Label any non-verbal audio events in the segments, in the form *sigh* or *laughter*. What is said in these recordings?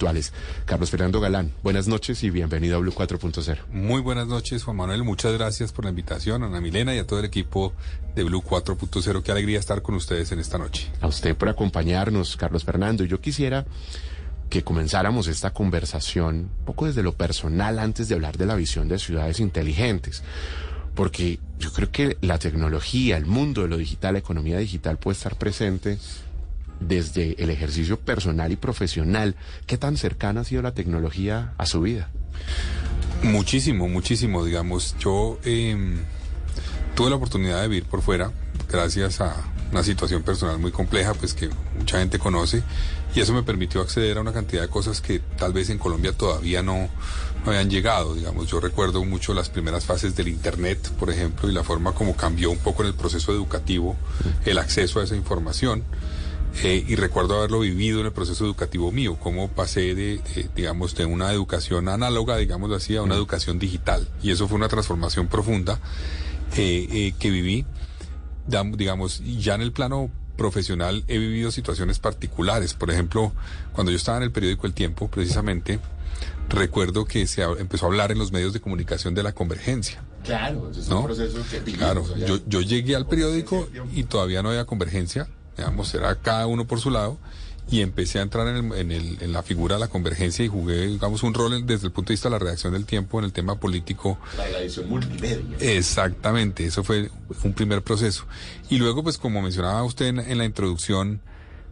virtuales. Carlos Fernando Galán, buenas noches y bienvenido a Blue 4.0. Muy buenas noches, Juan Manuel. Muchas gracias por la invitación, a Ana Milena y a todo el equipo de Blue 4.0. Qué alegría estar con ustedes en esta noche. A usted por acompañarnos, Carlos Fernando. Yo quisiera que comenzáramos esta conversación un poco desde lo personal antes de hablar de la visión de ciudades inteligentes. Porque yo creo que la tecnología, el mundo de lo digital, la economía digital puede estar presente desde el ejercicio personal y profesional. ¿Qué tan cercana ha sido la tecnología a su vida? Muchísimo, muchísimo, digamos. Yo em, tuve la oportunidad de vivir por fuera gracias a una situación personal muy compleja, pues que mucha gente conoce, y eso me permitió acceder a una cantidad de cosas que tal vez en Colombia todavía no, no habían llegado, digamos. Yo recuerdo mucho las primeras fases del Internet, por ejemplo, y la forma como cambió un poco en el proceso educativo el acceso a esa información. Eh, y recuerdo haberlo vivido en el proceso educativo mío, cómo pasé de, digamos, de una educación análoga, digamos así, a una educación digital. Y eso fue una transformación profunda eh, eh, que viví, digamos, ya en el plano profesional he vivido situaciones particulares. Por ejemplo, cuando yo estaba en el periódico El Tiempo, precisamente, recuerdo que se empezó a hablar en los medios de comunicación de la convergencia. Claro, es un proceso que Claro, yo, yo llegué al periódico y todavía no había convergencia digamos, era cada uno por su lado, y empecé a entrar en, el, en, el, en, la figura de la convergencia y jugué, digamos, un rol desde el punto de vista de la redacción del tiempo en el tema político. La edición multimedia. Exactamente, eso fue un primer proceso. Y luego, pues como mencionaba usted en, en la introducción,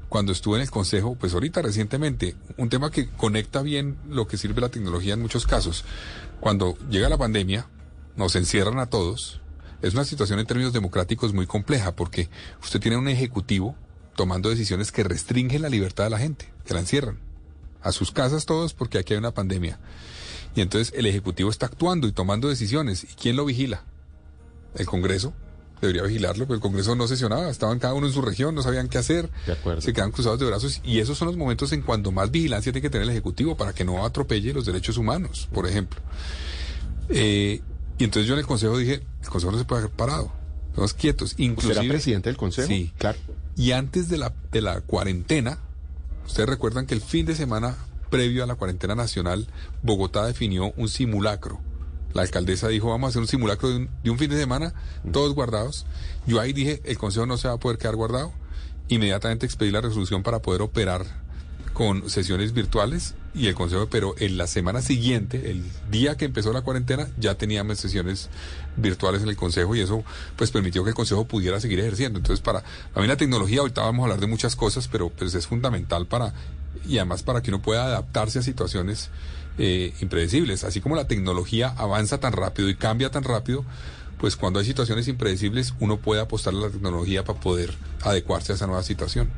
cuando estuve en el Consejo, pues ahorita recientemente, un tema que conecta bien lo que sirve la tecnología en muchos casos. Cuando llega la pandemia, nos encierran a todos, es una situación en términos democráticos muy compleja porque usted tiene un ejecutivo tomando decisiones que restringen la libertad de la gente, que la encierran. A sus casas todos porque aquí hay una pandemia. Y entonces el Ejecutivo está actuando y tomando decisiones. ¿Y quién lo vigila? El Congreso. Debería vigilarlo, pero el Congreso no sesionaba, estaban cada uno en su región, no sabían qué hacer, se quedan cruzados de brazos y esos son los momentos en cuando más vigilancia tiene que tener el Ejecutivo para que no atropelle los derechos humanos, por ejemplo. Eh, y entonces yo en el consejo dije, el consejo no se puede haber parado. Estamos quietos. Inclusive, ¿Usted era presidente del consejo? Sí, claro. Y antes de la, de la cuarentena, ustedes recuerdan que el fin de semana previo a la cuarentena nacional, Bogotá definió un simulacro. La alcaldesa dijo, vamos a hacer un simulacro de un, de un fin de semana, todos guardados. Yo ahí dije, el consejo no se va a poder quedar guardado. Inmediatamente expedí la resolución para poder operar con sesiones virtuales y el Consejo, pero en la semana siguiente, el día que empezó la cuarentena, ya teníamos sesiones virtuales en el Consejo y eso pues permitió que el Consejo pudiera seguir ejerciendo. Entonces, para a mí la tecnología, ahorita vamos a hablar de muchas cosas, pero pues es fundamental para, y además para que uno pueda adaptarse a situaciones eh, impredecibles. Así como la tecnología avanza tan rápido y cambia tan rápido, pues cuando hay situaciones impredecibles, uno puede apostar a la tecnología para poder adecuarse a esa nueva situación.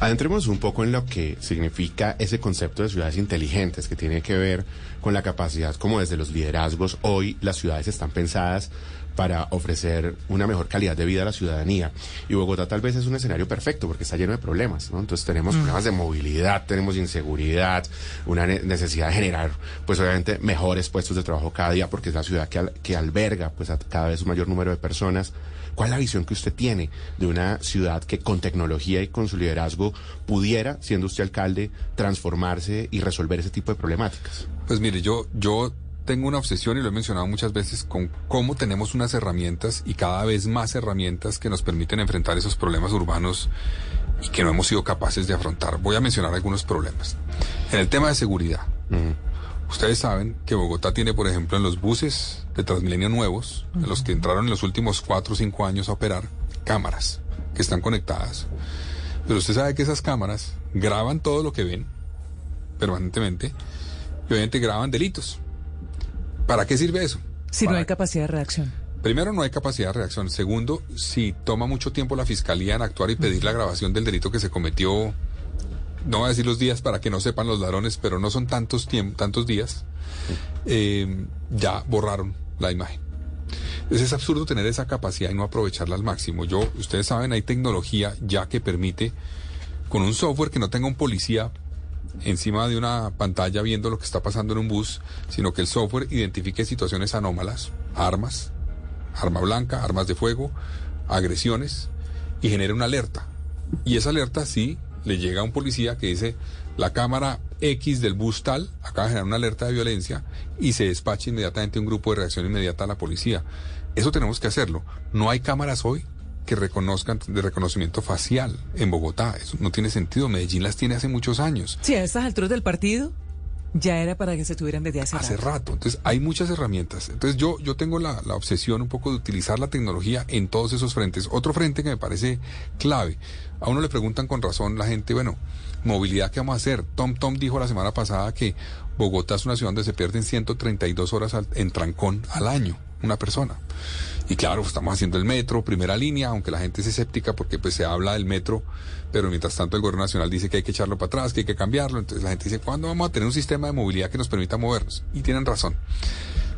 Adentremos un poco en lo que significa ese concepto de ciudades inteligentes que tiene que ver con la capacidad como desde los liderazgos hoy las ciudades están pensadas para ofrecer una mejor calidad de vida a la ciudadanía. Y Bogotá tal vez es un escenario perfecto porque está lleno de problemas, ¿no? Entonces tenemos problemas de movilidad, tenemos inseguridad, una necesidad de generar, pues obviamente, mejores puestos de trabajo cada día porque es la ciudad que, que alberga, pues a cada vez un mayor número de personas. ¿Cuál es la visión que usted tiene de una ciudad que con tecnología y con su liderazgo pudiera, siendo usted alcalde, transformarse y resolver ese tipo de problemáticas? Pues mire, yo, yo tengo una obsesión y lo he mencionado muchas veces con cómo tenemos unas herramientas y cada vez más herramientas que nos permiten enfrentar esos problemas urbanos y que no hemos sido capaces de afrontar. Voy a mencionar algunos problemas. En el tema de seguridad. Ustedes saben que Bogotá tiene, por ejemplo, en los buses de Transmilenio nuevos, en los que entraron en los últimos cuatro o cinco años a operar, cámaras que están conectadas. Pero usted sabe que esas cámaras graban todo lo que ven permanentemente y obviamente graban delitos. ¿Para qué sirve eso? Si no hay capacidad de reacción. Primero, no hay capacidad de reacción. Segundo, si toma mucho tiempo la fiscalía en actuar y pedir la grabación del delito que se cometió, no voy a decir los días para que no sepan los ladrones, pero no son tantos, tantos días, eh, ya borraron la imagen. Es absurdo tener esa capacidad y no aprovecharla al máximo. Yo, ustedes saben, hay tecnología ya que permite, con un software que no tenga un policía encima de una pantalla viendo lo que está pasando en un bus, sino que el software identifique situaciones anómalas, armas, arma blanca, armas de fuego, agresiones, y genere una alerta. Y esa alerta sí le llega a un policía que dice, la cámara X del bus tal acaba de generar una alerta de violencia y se despacha inmediatamente un grupo de reacción inmediata a la policía. Eso tenemos que hacerlo. No hay cámaras hoy que reconozcan de reconocimiento facial en Bogotá. Eso no tiene sentido. Medellín las tiene hace muchos años. Sí, a estas alturas del partido ya era para que se tuvieran desde hace, hace rato. Entonces, hay muchas herramientas. Entonces, yo, yo tengo la, la, obsesión un poco de utilizar la tecnología en todos esos frentes. Otro frente que me parece clave. A uno le preguntan con razón la gente, bueno, movilidad, ¿qué vamos a hacer? Tom Tom dijo la semana pasada que Bogotá es una ciudad donde se pierden 132 horas en trancón al año, una persona. Y claro, estamos haciendo el metro, primera línea, aunque la gente es escéptica porque pues se habla del metro, pero mientras tanto el gobierno nacional dice que hay que echarlo para atrás, que hay que cambiarlo. Entonces la gente dice, ¿cuándo vamos a tener un sistema de movilidad que nos permita movernos? Y tienen razón.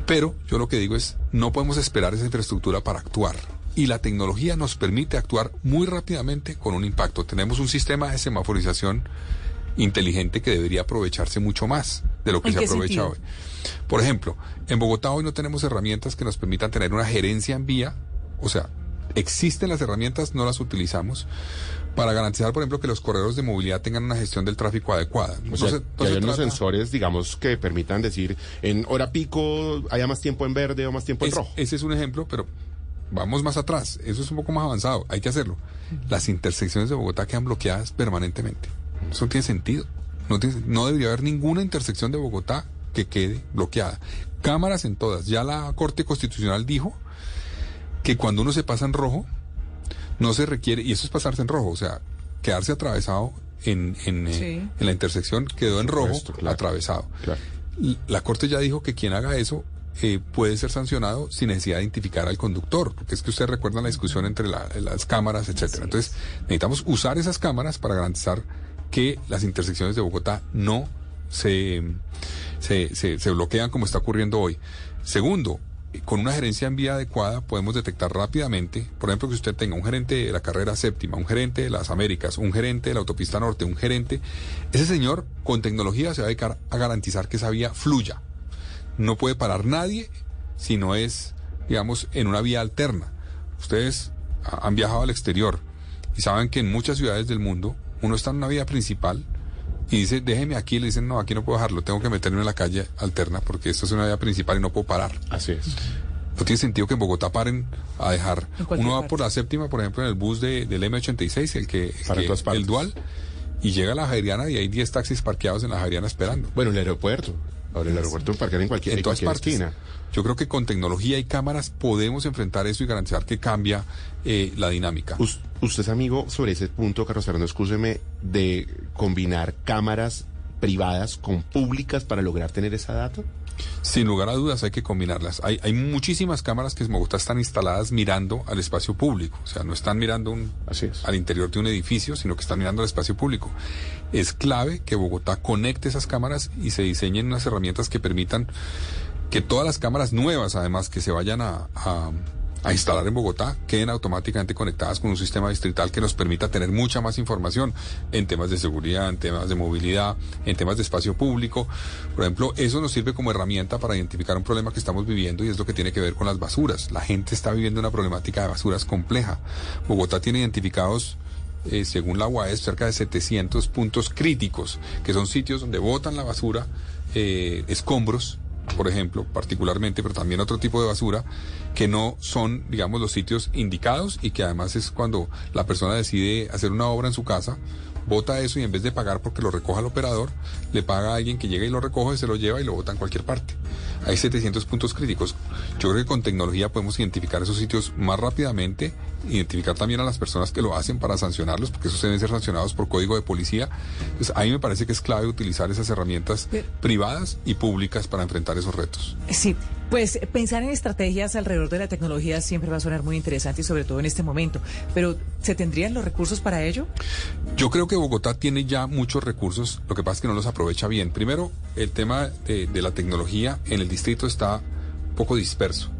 Pero yo lo que digo es, no podemos esperar esa infraestructura para actuar. Y la tecnología nos permite actuar muy rápidamente con un impacto. Tenemos un sistema de semaforización inteligente que debería aprovecharse mucho más de lo que se aprovecha hoy. Por ejemplo, en Bogotá hoy no tenemos herramientas que nos permitan tener una gerencia en vía, o sea, existen las herramientas, no las utilizamos para garantizar, por ejemplo, que los corredores de movilidad tengan una gestión del tráfico adecuada. O sea, que unos sensores, digamos, que permitan decir, en hora pico haya más tiempo en verde o más tiempo en rojo. Ese es un ejemplo, pero vamos más atrás. Eso es un poco más avanzado. Hay que hacerlo. Las intersecciones de Bogotá quedan bloqueadas permanentemente. Eso no tiene sentido. No, no debería haber ninguna intersección de Bogotá que quede bloqueada. Cámaras en todas. Ya la Corte Constitucional dijo que cuando uno se pasa en rojo, no se requiere, y eso es pasarse en rojo, o sea, quedarse atravesado en, en, eh, la intersección quedó en rojo, atravesado. La Corte ya dijo que quien haga eso eh, puede ser sancionado sin necesidad de identificar al conductor, porque es que ustedes recuerdan la discusión entre las cámaras, etcétera. Entonces, necesitamos usar esas cámaras para garantizar que las intersecciones de Bogotá no se, se, se, bloquean como está ocurriendo hoy. Segundo, con una gerencia en vía adecuada podemos detectar rápidamente, por ejemplo, que usted tenga un gerente de la carrera séptima, un gerente de las Américas, un gerente de la autopista norte, un gerente, ese señor con tecnología se va a dedicar a garantizar que esa vía fluya. No puede parar nadie si no es, digamos, en una vía alterna. Ustedes han viajado al exterior y saben que en muchas ciudades del mundo uno está en una vía principal y dice, déjeme aquí, le dicen, no, aquí no puedo dejarlo, tengo que meterme en la calle alterna porque esto es una vía principal y no puedo parar. Así es. No tiene sentido que en Bogotá paren a dejar. Uno va por la séptima, por ejemplo, en el bus de, del M86, el que, el dual, y llega a la Javeriana y hay 10 taxis parqueados en la Javeriana esperando. Bueno, el aeropuerto. Ahora el aeropuerto parquear en cualquier, en todas partes. esquina. Yo creo que con tecnología y cámaras podemos enfrentar eso y garantizar que cambia eh, la dinámica. usted es amigo sobre ese punto, Carlos Fernando, escúcheme, de combinar cámaras privadas con públicas para lograr tener esa data? Sin lugar a dudas hay que combinarlas. Hay, hay muchísimas cámaras que en Bogotá están instaladas mirando al espacio público. O sea, no están mirando un, al interior de un edificio, sino que están mirando al espacio público. Es clave que Bogotá conecte esas cámaras y se diseñen unas herramientas que permitan que todas las cámaras nuevas, además, que se vayan a, instalar en Bogotá, queden automáticamente conectadas con un sistema distrital que nos permita tener mucha más información en temas de seguridad, en temas de movilidad, en temas de espacio público. Por ejemplo, eso nos sirve como herramienta para identificar un problema que estamos viviendo y es lo que tiene que ver con las basuras. La gente está viviendo una problemática de basuras compleja. Bogotá tiene identificados eh, según la UAS, cerca de 700 puntos críticos, que son sitios donde botan la basura, eh, escombros, por ejemplo, particularmente, pero también otro tipo de basura, que no son, digamos, los sitios indicados y que además es cuando la persona decide hacer una obra en su casa, bota eso y en vez de pagar porque lo recoja el operador, le paga a alguien que llegue y lo recoge, se lo lleva y lo bota en cualquier parte. Hay 700 puntos críticos. Yo creo que con tecnología podemos identificar esos sitios más rápidamente, identificar también a las personas que lo hacen para sancionarlos, porque esos deben ser sancionados por código de policía. Entonces, a mí me parece que es clave utilizar esas herramientas privadas y públicas para enfrentar esos retos. Sí, pues pensar en estrategias alrededor de la tecnología siempre va a sonar muy interesante y sobre todo en este momento. Pero ¿se tendrían los recursos para ello? Yo creo que Bogotá tiene ya muchos recursos, lo que pasa es que no los aprovecha bien. Primero, el tema de, de la tecnología en el distrito está poco disperso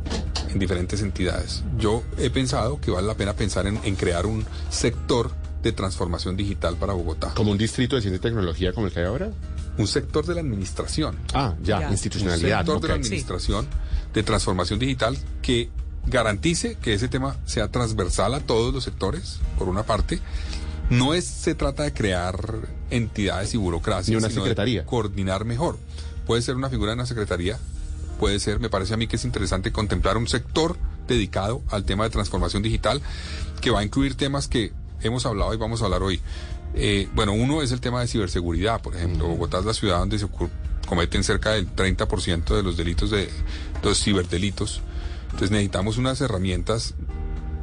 en diferentes entidades. Yo he pensado que vale la pena pensar en, crear un sector de transformación digital para Bogotá. ¿Como un distrito de ciencia y tecnología como el que hay ahora? Un sector de la administración. Ah, ya, institucionalidad. Un sector de la administración de transformación digital que garantice que ese tema sea transversal a todos los sectores, por una parte, No es, se trata de crear entidades y burocracia, Ni una secretaría. coordinar mejor. Puede ser una figura de una secretaría, puede ser, me parece a mí que es interesante contemplar un sector dedicado al tema de transformación digital que va a incluir temas que hemos hablado y vamos a hablar hoy. Eh, bueno, uno es el tema de ciberseguridad, por ejemplo. Bogotá es la ciudad donde se cometen cerca del 30% de los delitos de los ciberdelitos. Entonces necesitamos unas herramientas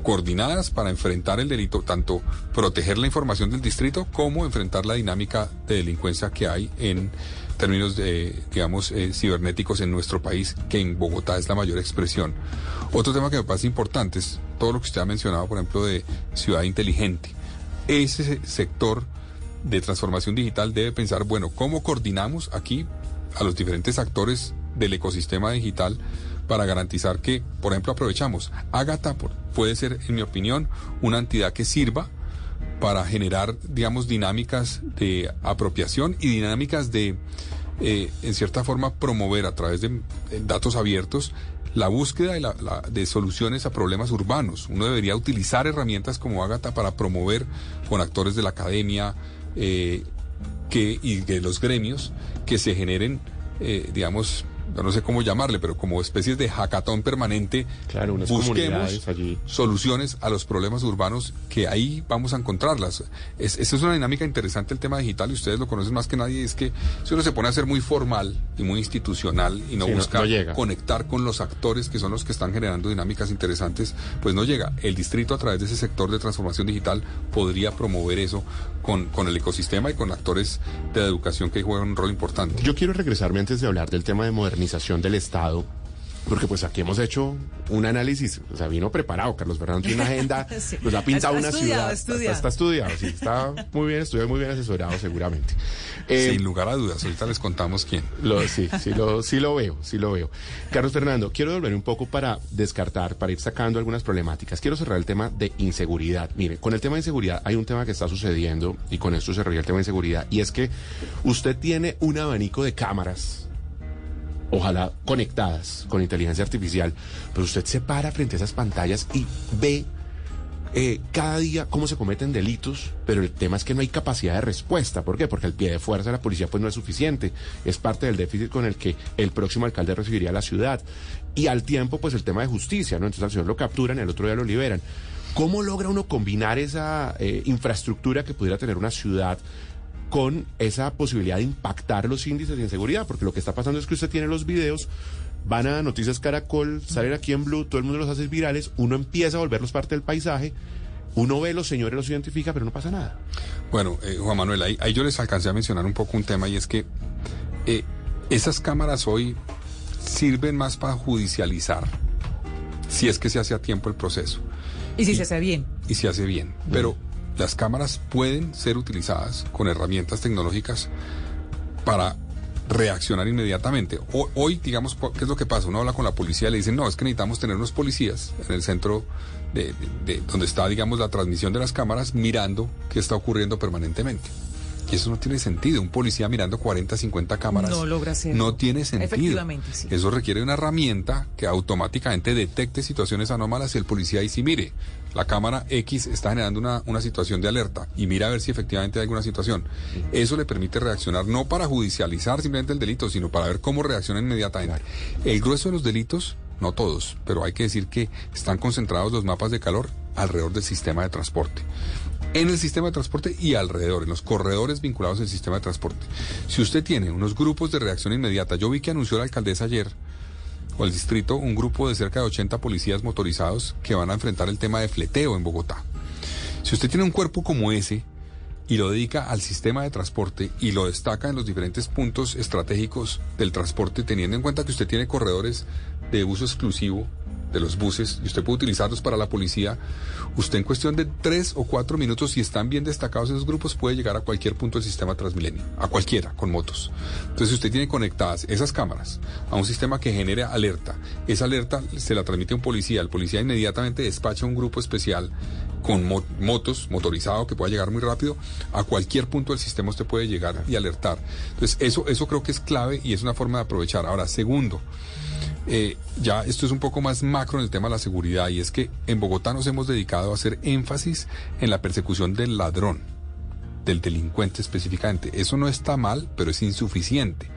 coordinadas para enfrentar el delito, tanto proteger la información del distrito como enfrentar la dinámica de delincuencia que hay en términos de, digamos, eh, cibernéticos en nuestro país, que en Bogotá es la mayor expresión. Otro tema que me parece importante es todo lo que usted ha mencionado, por ejemplo, de ciudad inteligente. Ese sector de transformación digital debe pensar, bueno, ¿cómo coordinamos aquí a los diferentes actores del ecosistema digital para garantizar que, por ejemplo, aprovechamos. Agatha puede ser, en mi opinión, una entidad que sirva para generar, digamos, dinámicas de apropiación y dinámicas de, eh, en cierta forma, promover a través de datos abiertos la búsqueda de, soluciones a problemas urbanos. Uno debería utilizar herramientas como Agatha para promover con actores de la academia eh, que, y de los gremios que se generen, eh, digamos, no sé cómo llamarle, pero como especies de hackathon permanente, claro, busquemos soluciones a los problemas urbanos que ahí vamos a encontrarlas. Es, esa es una dinámica interesante el tema digital y ustedes lo conocen más que nadie, es que si uno se pone a ser muy formal y muy institucional y no busca conectar con los actores que son los que están generando dinámicas interesantes, pues no llega. El distrito a través de ese sector de transformación digital podría promover eso con, con el ecosistema y con actores de educación que juegan un rol importante. Yo quiero regresarme antes de hablar del tema de modernización del Estado porque pues aquí hemos hecho un análisis, o sea, vino preparado, Carlos Fernando tiene una agenda, *laughs* nos ha pintado una ciudad, Está, está, estudiado, sí, está muy bien estudiado, muy bien asesorado seguramente. Eh, Sin lugar a dudas, ahorita les contamos quién. Lo, sí, sí lo, sí lo veo, sí lo veo. Carlos Fernando, quiero volver un poco para descartar, para ir sacando algunas problemáticas. Quiero cerrar el tema de inseguridad. Mire, con el tema de inseguridad hay un tema que está sucediendo y con esto cerraría el tema de inseguridad y es que usted tiene un abanico de cámaras ojalá conectadas con inteligencia artificial, pero usted se para frente a esas pantallas y ve eh, cada día cómo se cometen delitos, pero el tema es que no hay capacidad de respuesta. ¿Por qué? Porque el pie de fuerza de la policía pues no es suficiente. Es parte del déficit con el que el próximo alcalde recibiría la ciudad. Y al tiempo, pues el tema de justicia, ¿no? Entonces al señor lo capturan y al otro día lo liberan. ¿Cómo logra uno combinar esa eh, infraestructura que pudiera tener una ciudad con esa posibilidad de impactar los índices de inseguridad, porque lo que está pasando es que usted tiene los videos, van a Noticias Caracol, salen aquí en Blue, todo el mundo los hace virales, uno empieza a volverlos parte del paisaje, uno ve los señores, los identifica, pero no pasa nada. Bueno, eh, Juan Manuel, ahí, yo les alcancé a mencionar un poco un tema y es que eh, esas cámaras hoy sirven más para judicializar, si es que se hace a tiempo el proceso. Y si se hace bien. Y se hace bien. Pero las cámaras pueden ser utilizadas con herramientas tecnológicas para reaccionar inmediatamente. Hoy, digamos, ¿qué es lo que pasa? Uno habla con la policía y le dicen, no, es que necesitamos tener unos policías en el centro de, donde está, digamos, la transmisión de las cámaras mirando qué está ocurriendo permanentemente. Y eso no tiene sentido. Un policía mirando 40, 50 cámaras. No logra ser. No tiene sentido. Efectivamente, sí. Eso requiere una herramienta que automáticamente detecte situaciones anómalas y el policía ahí sí mire. La cámara X está generando una, una situación de alerta y mira a ver si efectivamente hay alguna situación. Eso le permite reaccionar no para judicializar simplemente el delito, sino para ver cómo reacciona inmediatamente. El grueso de los delitos no todos, pero hay que decir que están concentrados los mapas de calor alrededor del sistema de transporte en el sistema de transporte y alrededor, en los corredores vinculados al sistema de transporte. Si usted tiene unos grupos de reacción inmediata, yo vi que anunció la alcaldesa ayer, o el distrito, un grupo de cerca de 80 policías motorizados que van a enfrentar el tema de fleteo en Bogotá. Si usted tiene un cuerpo como ese y lo dedica al sistema de transporte y lo destaca en los diferentes puntos estratégicos del transporte, teniendo en cuenta que usted tiene corredores de uso exclusivo de los buses y usted puede utilizarlos para la policía, usted en cuestión de tres o cuatro minutos, si están bien destacados esos grupos, puede llegar a cualquier punto del sistema Transmilenio, a cualquiera, con motos. Entonces, si usted tiene conectadas esas cámaras a un sistema que genere alerta, esa alerta se la transmite a un policía, el policía inmediatamente despacha un grupo especial con motos, motorizado, que pueda llegar muy rápido, a cualquier punto del sistema usted puede llegar y alertar. Entonces, eso, eso creo que es clave y es una forma de aprovechar. Ahora, segundo, eh, ya esto es un poco más macro en el tema de la seguridad y es que en Bogotá nos hemos dedicado a hacer énfasis en la persecución del ladrón del delincuente específicamente. Eso no está mal, pero es insuficiente.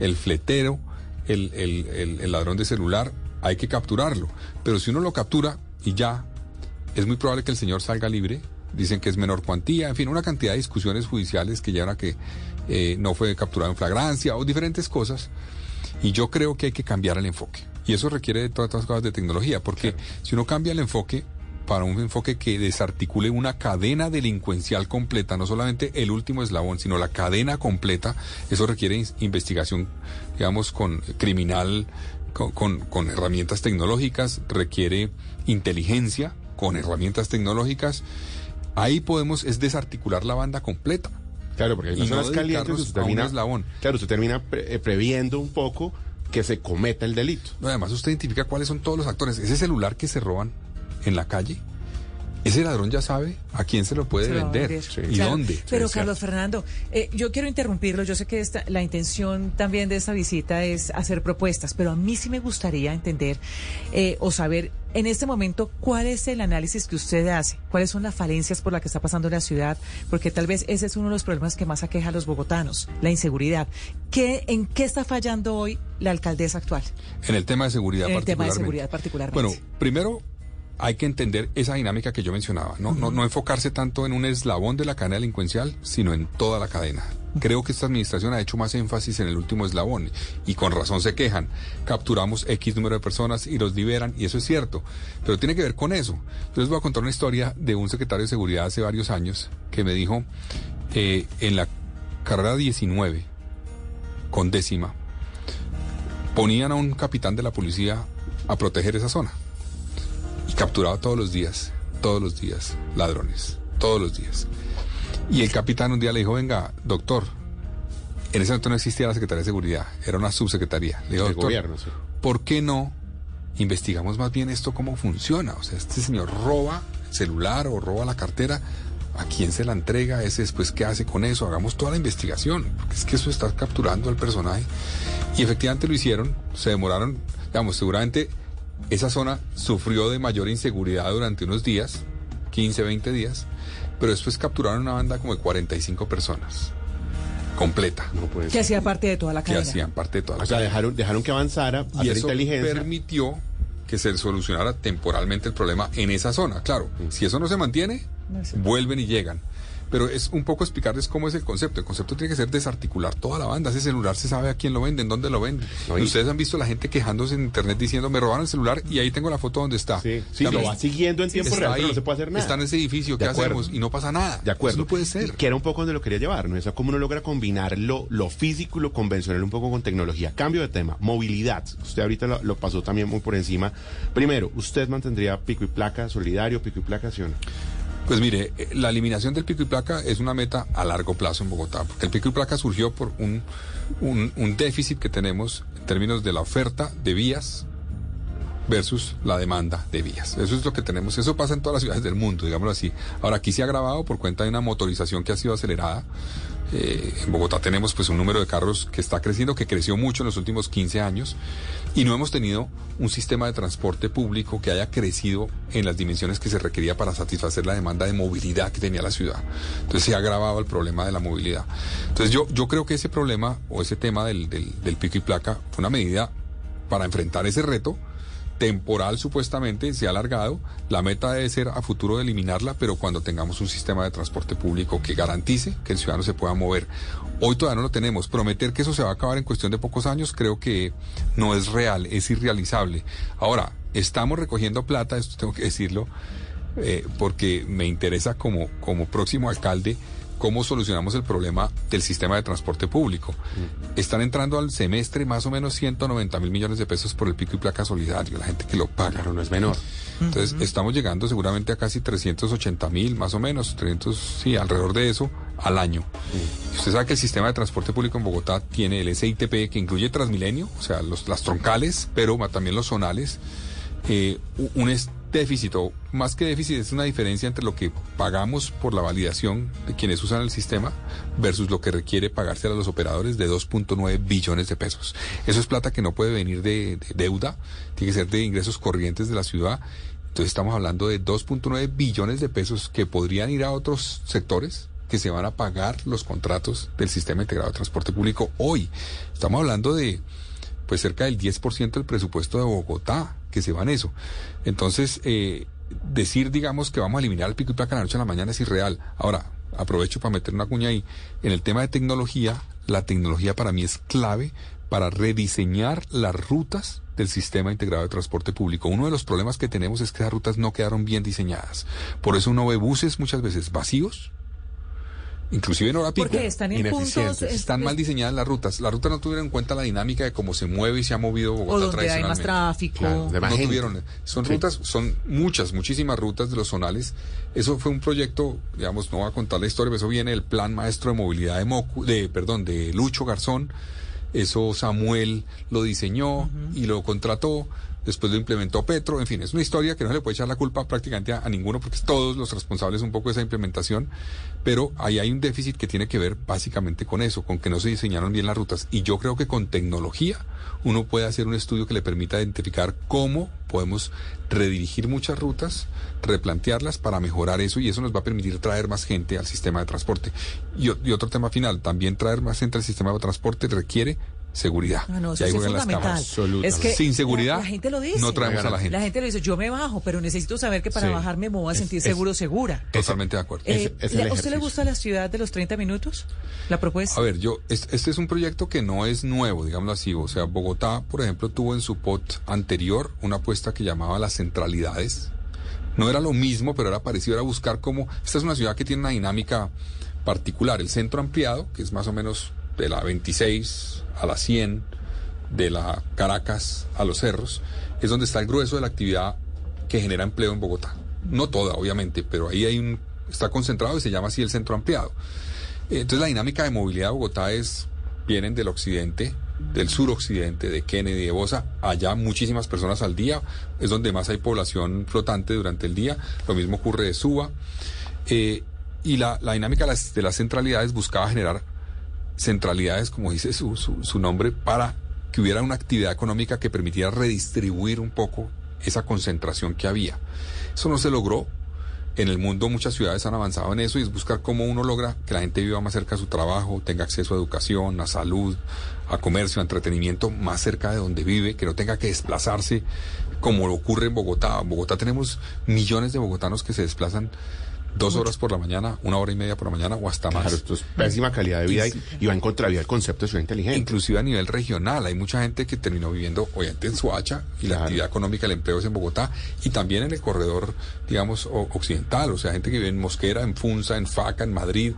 El fletero, el, el, el, ladrón de celular, hay que capturarlo. Pero si uno lo captura y ya, es muy probable que el señor salga libre. Dicen que es menor cuantía, en fin, una cantidad de discusiones judiciales que llevan a que eh, no fue capturado en flagrancia o diferentes cosas. Y yo creo que hay que cambiar el enfoque. Y eso requiere de todas estas cosas de tecnología, porque si uno cambia el enfoque, para un enfoque que desarticule una cadena delincuencial completa, no solamente el último eslabón, sino la cadena completa. Eso requiere investigación, digamos, con criminal, con, con, herramientas tecnológicas, requiere inteligencia con herramientas tecnológicas. Ahí podemos, es desarticular la banda completa. Claro, porque hay no zonas calientes usted termina, eslabón. Claro, usted termina eh, previendo un poco que se cometa el delito. además, usted identifica cuáles son todos los actores. Ese celular que se roban en la calle, ese ladrón ya sabe a quién se lo puede vender y dónde. Pero Carlos Fernando, eh, yo quiero interrumpirlo. Yo sé que esta, la intención también de esta visita es hacer propuestas, pero a mí sí me gustaría entender eh, o saber en este momento cuál es el análisis que usted hace, cuáles son las falencias por las que está pasando la ciudad, porque tal vez ese es uno de los problemas que más aqueja a los bogotanos, la inseguridad. ¿Qué, ¿En qué está fallando hoy la alcaldesa actual? En el tema de seguridad en el tema de seguridad particularmente. Bueno, primero hay que entender esa dinámica que yo mencionaba, ¿no? no, no enfocarse tanto en un eslabón de la cadena delincuencial, sino en toda la cadena. Creo que esta administración ha hecho más énfasis en el último eslabón y con razón se quejan. Capturamos X número de personas y los liberan y eso es cierto, pero tiene que ver con eso. Les voy a contar una historia de un secretario de seguridad hace varios años que me dijo eh, en la carrera 19 con décima ponían a un capitán de la policía a proteger esa zona y capturaba todos los días, todos los días, ladrones, todos los días. Y el capitán un día le dijo, venga, doctor, en ese momento no existía la Secretaría de Seguridad, era una subsecretaría. Le dijo, doctor, gobierno, ¿por qué no investigamos más bien esto cómo funciona? O sea, este señor roba el celular o roba la cartera, ¿a quién se la entrega? ¿Ese después qué hace con eso? Hagamos toda la investigación, porque es que eso está capturando al personaje. Y efectivamente lo hicieron, se demoraron, digamos, seguramente esa zona sufrió de mayor inseguridad durante unos días, 15, 20 días, pero después capturaron una banda como de 45 personas. Completa. que hacía parte de toda la cadena. Que hacían parte de toda la O sea, dejaron, dejaron que avanzara, y eso permitió que se solucionara temporalmente el problema en esa zona. Claro, si eso no se mantiene, vuelven y llegan. Pero es un poco explicarles cómo es el concepto. El concepto tiene que ser desarticular toda la banda. Ese celular se sabe a quién lo venden, dónde lo venden. Ustedes han visto la gente quejándose en internet diciendo, me robaron el celular y ahí tengo la foto donde está. Sí, sí lo va siguiendo en tiempo real, no se puede hacer nada. Está en ese edificio, ¿qué hacemos? Y no pasa nada. De acuerdo. no puede ser. que era un poco donde lo quería llevar, ¿no? Eso cómo uno logra combinar lo, físico y lo convencional un poco con tecnología. Cambio de tema, movilidad. Usted ahorita lo, pasó también muy por encima. Primero, ¿usted mantendría pico y placa solidario, pico y placa, sí o no? Pues mire, eh, la eliminación del pico y placa es una meta a largo plazo en Bogotá, porque el pico y placa surgió por un, un, déficit que tenemos en términos de la oferta de vías versus la demanda de vías. Eso es lo que tenemos. Eso pasa en todas las ciudades del mundo, digámoslo así. Ahora, aquí se ha agravado por cuenta de una motorización que ha sido acelerada. Eh, en Bogotá tenemos pues un número de carros que está creciendo, que creció mucho en los últimos 15 años y no hemos tenido un sistema de transporte público que haya crecido en las dimensiones que se requería para satisfacer la demanda de movilidad que tenía la ciudad. Entonces se ha agravado el problema de la movilidad. Entonces yo, yo creo que ese problema o ese tema del, del, del pico y placa fue una medida para enfrentar ese reto temporal supuestamente se ha alargado. La meta debe ser a futuro de eliminarla, pero cuando tengamos un sistema de transporte público que garantice que el ciudadano se pueda mover. Hoy todavía no lo tenemos. Prometer que eso se va a acabar en cuestión de pocos años creo que no es real, es irrealizable. Ahora, estamos recogiendo plata, esto tengo que decirlo, eh, porque me interesa como, como próximo alcalde cómo solucionamos el problema del sistema de transporte público. Están entrando al semestre más o menos 190 mil millones de pesos por el pico y placa solidario, la gente que lo paga. Claro, no es menor. Entonces, estamos llegando seguramente a casi 380 mil, más o menos, 300, sí, alrededor de eso, al año. Usted sabe que el sistema de transporte público en Bogotá tiene el SITP, que incluye Transmilenio, o sea, los, las troncales, pero también los zonales, eh, un déficit, o más que déficit, es una diferencia entre lo que pagamos por la validación de quienes usan el sistema versus lo que requiere pagarse a los operadores de 2.9 billones de pesos. Eso es plata que no puede venir de, deuda, tiene que ser de ingresos corrientes de la ciudad. Entonces estamos hablando de 2.9 billones de pesos que podrían ir a otros sectores que se van a pagar los contratos del sistema integrado de transporte público hoy. Estamos hablando de pues cerca del 10% del presupuesto de Bogotá que se va en eso. Entonces, eh, decir, digamos, que vamos a eliminar el pico y placa de la noche a la mañana es irreal. Ahora, aprovecho para meter una cuña ahí. En el tema de tecnología, la tecnología para mí es clave para rediseñar las rutas del sistema integrado de transporte público. Uno de los problemas que tenemos es que esas rutas no quedaron bien diseñadas. Por eso uno ve buses muchas veces vacíos, inclusive en hora pico, Porque están en puntos, es- están mal diseñadas las rutas. Las rutas no tuvieron en cuenta la dinámica de cómo se mueve y se ha movido Bogotá o donde hay más tradicionalmente. tráfico. Claro, de- No gente. tuvieron. Son Sí. rutas, son muchas, muchísimas rutas de los zonales. Eso fue un proyecto, digamos, no voy a contar la historia, pero eso viene del plan maestro de movilidad de Mocu, de, perdón, de Lucho Garzón. Eso Samuel lo diseñó y lo contrató. Después lo implementó Petro. En fin, es una historia que no se le puede echar la culpa prácticamente a, ninguno porque todos los responsables un poco de esa implementación. Pero ahí hay un déficit que tiene que ver básicamente con eso, con que no se diseñaron bien las rutas. Y yo creo que con tecnología uno puede hacer un estudio que le permita identificar cómo podemos redirigir muchas rutas, replantearlas para mejorar eso y eso nos va a permitir traer más gente al sistema de transporte. Y otro tema final, también traer más gente al sistema de transporte requiere seguridad. Ah, no, Y eso sí es fundamental. Es que Sin seguridad, la, la gente lo dice. no traemos a la gente. La gente lo dice, yo me bajo, pero necesito saber que para Sí. bajarme me voy a Es- sentir es- seguro, segura. Totalmente de acuerdo. Eh, es- es el ¿le- ¿A usted le gusta la ciudad de los 30 minutos? ¿La propuesta? A ver, yo, es- este es un proyecto que no es nuevo, digámoslo así. O sea, Bogotá, por ejemplo, tuvo en su POT anterior una apuesta que llamaba las centralidades. No era lo mismo, pero era parecido, era buscar cómo... Esta es una ciudad que tiene una dinámica particular. El centro ampliado, que es más o menos de la 26 a la 100, de la Caracas a los cerros, es donde está el grueso de la actividad que genera empleo en Bogotá. No toda, obviamente, pero ahí hay un, está concentrado y se llama así el centro ampliado. Entonces la dinámica de movilidad de Bogotá es, vienen del occidente, del suroccidente, de Kennedy, de Bosa, allá muchísimas personas al día, es donde más hay población flotante durante el día, lo mismo ocurre de Suba, Eh, y la, la dinámica de las, de las centralidades buscaba generar centralidades, como dice su, su, su nombre, para que hubiera una actividad económica que permitiera redistribuir un poco esa concentración que había. Eso no se logró. En el mundo muchas ciudades han avanzado en eso y es buscar cómo uno logra que la gente viva más cerca de su trabajo, tenga acceso a educación, a salud, a comercio, a entretenimiento más cerca de donde vive, que no tenga que desplazarse como ocurre en Bogotá. En Bogotá tenemos millones de bogotanos que se desplazan dos horas por la mañana, una hora y media por la mañana o hasta más. Claro, esto es pésima calidad de vida y, y va en contravía del concepto de ciudad inteligente. Inclusive a nivel regional, hay mucha gente que terminó viviendo obviamente en Soacha y la actividad económica, el empleo es en Bogotá y también en el corredor, digamos, o- occidental, o sea, gente que vive en Mosquera, en Funza, en Faca, en Madrid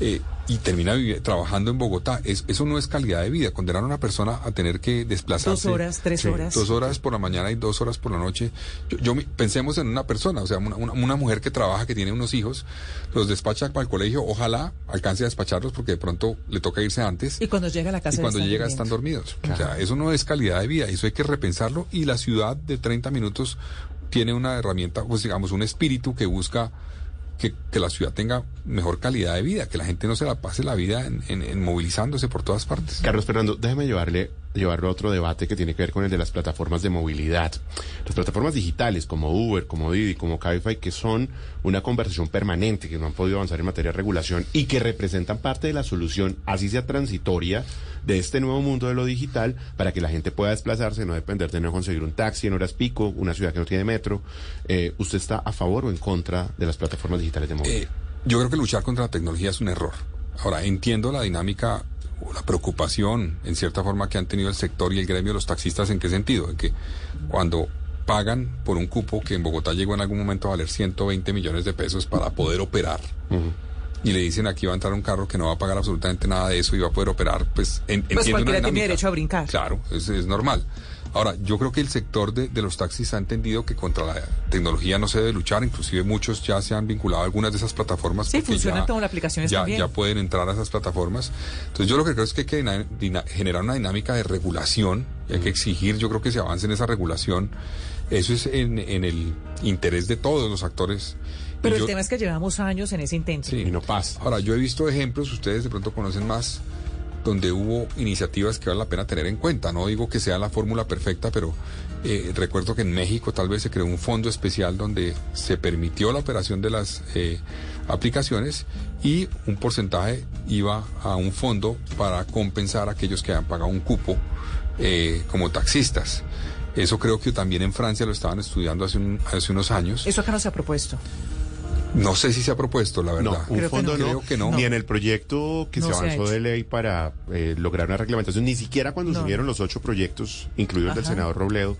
eh, y termina trabajando en Bogotá. Es- eso no es calidad de vida, condenar a una persona a tener que desplazarse. Dos horas, tres Sí, horas. Dos horas por la mañana y dos horas por la noche. Yo, yo mi- pensemos en una persona, o sea, una, una- una mujer que trabaja, que tiene unos hijos, los despacha para el colegio, ojalá alcance a despacharlos porque de pronto le toca irse antes. Y cuando llega a la casa Y cuando están llega están dormidos. O sea, eso no es calidad de vida, eso hay que repensarlo y la ciudad de 30 minutos tiene una herramienta, pues digamos, un espíritu que busca que, la ciudad tenga mejor calidad de vida, que la gente no se la pase la vida en, en- en movilizándose por todas partes. Carlos Fernando, déjeme llevarle, llevarlo a otro debate que tiene que ver con el de las plataformas de movilidad. Las plataformas digitales como Uber, como Didi, como Cabify, que son una conversación permanente, que no han podido avanzar en materia de regulación y que representan parte de la solución, así sea transitoria, de este nuevo mundo de lo digital para que la gente pueda desplazarse, no depender de no conseguir un taxi en horas pico, una ciudad que no tiene metro. Eh, ¿Usted está a favor o en contra de las plataformas digitales de movilidad? Eh, yo creo que luchar contra la tecnología es un error. Ahora, entiendo la dinámica o la preocupación, en cierta forma, que han tenido el sector y el gremio de los taxistas. ¿En qué sentido? En que cuando pagan por un cupo que en Bogotá llegó en algún momento a valer 120 millones de pesos para poder operar, y le dicen aquí va a entrar un carro que no va a pagar absolutamente nada de eso y va a poder operar, pues en, Pues entiendo una cualquiera tiene derecho a brincar. Claro, es, es normal. Ahora, yo creo que el sector de, de los taxis ha entendido que contra la tecnología no se debe luchar, inclusive muchos ya se han vinculado a algunas de esas plataformas. Sí, funcionan como las aplicaciones ya, también. ya pueden entrar a esas plataformas. Entonces yo lo que creo es que hay que generar una dinámica de regulación y hay que exigir, yo creo que se avance en esa regulación. Eso es en, en el interés de todos los actores. Y Pero yo- el tema es que llevamos años en ese intento. Sí. Y no pasa. Ahora, yo he visto ejemplos, ustedes de pronto conocen más, donde hubo iniciativas que vale la pena tener en cuenta. No digo que sea la fórmula perfecta, pero eh, recuerdo que en México tal vez se creó un fondo especial donde se permitió la operación de las eh, aplicaciones y un porcentaje iba a un fondo para compensar a aquellos que habían pagado un cupo eh, como taxistas. Eso creo que también en Francia lo estaban estudiando hace, hace unos años. Eso acá no se ha propuesto. No sé si se ha propuesto, la verdad. No, un fondo no. Creo que no. Ni en el proyecto que se avanzó de ley para eh, lograr una reglamentación, ni siquiera cuando se vieron los ocho proyectos, incluidos el del senador Robledo,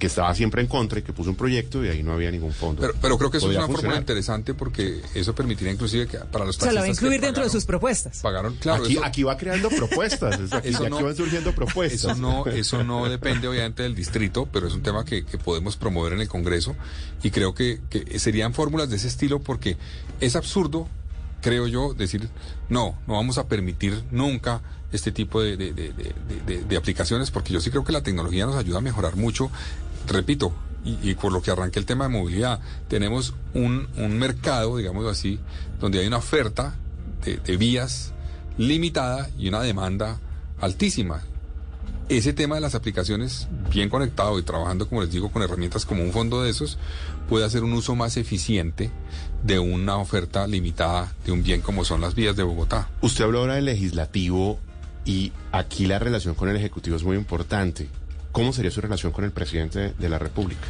que estaba siempre en contra y que puso un proyecto y ahí no había ningún fondo. Pero, creo que eso es una fórmula interesante porque eso permitiría inclusive que para los taxistas... Se lo va a incluir dentro de sus propuestas. Pagaron, claro. Aquí, aquí va creando propuestas, aquí, van surgiendo propuestas. Eso no, *laughs* eso no depende obviamente del distrito, pero es un tema que, podemos promover en el Congreso y creo que, que serían fórmulas de ese estilo porque es absurdo, creo yo, decir, no, no vamos a permitir nunca este tipo de, aplicaciones, porque yo sí creo que la tecnología nos ayuda a mejorar mucho. Repito, y, por lo que arranque el tema de movilidad, tenemos un mercado, digamos así, donde hay una oferta de vías limitada y una demanda altísima ese tema de las aplicaciones, bien conectado y trabajando, como les digo, con herramientas como un fondo de esos, puede hacer un uso más eficiente de una oferta limitada de un bien como son las vías de Bogotá. Usted habló ahora del legislativo y aquí la relación con el Ejecutivo es muy importante. ¿Cómo sería su relación con el presidente de la República?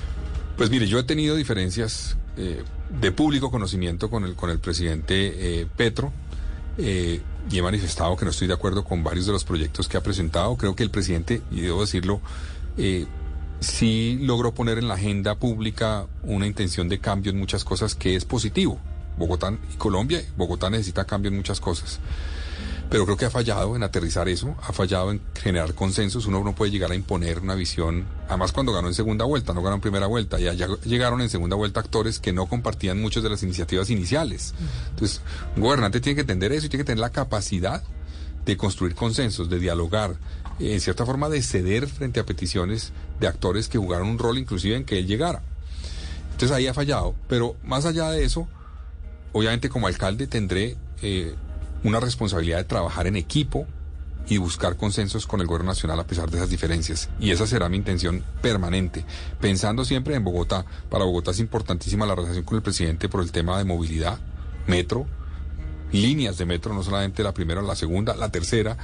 Pues mire, yo he tenido diferencias eh, de público conocimiento con el, con el presidente eh, Petro. Eh, y he manifestado que no estoy de acuerdo con varios de los proyectos que ha presentado. Creo que el presidente, y debo decirlo, sí logró poner en la agenda pública una intención de cambio en muchas cosas que es positivo. Bogotá y Colombia, Bogotá necesita cambio en muchas cosas. Pero creo que ha fallado en aterrizar eso, ha fallado en generar consensos. Uno no puede llegar a imponer una visión, además cuando ganó en segunda vuelta, no ganó en primera vuelta, ya, llegaron en segunda vuelta actores que no compartían muchas de las iniciativas iniciales. Entonces, un gobernante tiene que entender eso y tiene que tener la capacidad de construir consensos, de dialogar, en cierta forma de ceder frente a peticiones de actores que jugaron un rol inclusive en que él llegara. Entonces ahí ha fallado. Pero más allá de eso, obviamente como alcalde tendré eh, una responsabilidad de trabajar en equipo y buscar consensos con el gobierno nacional a pesar de esas diferencias. Y esa será mi intención permanente, pensando siempre en Bogotá. Para Bogotá es importantísima la relación con el presidente por el tema de movilidad, metro, líneas de metro, no solamente la primera, la segunda, la tercera,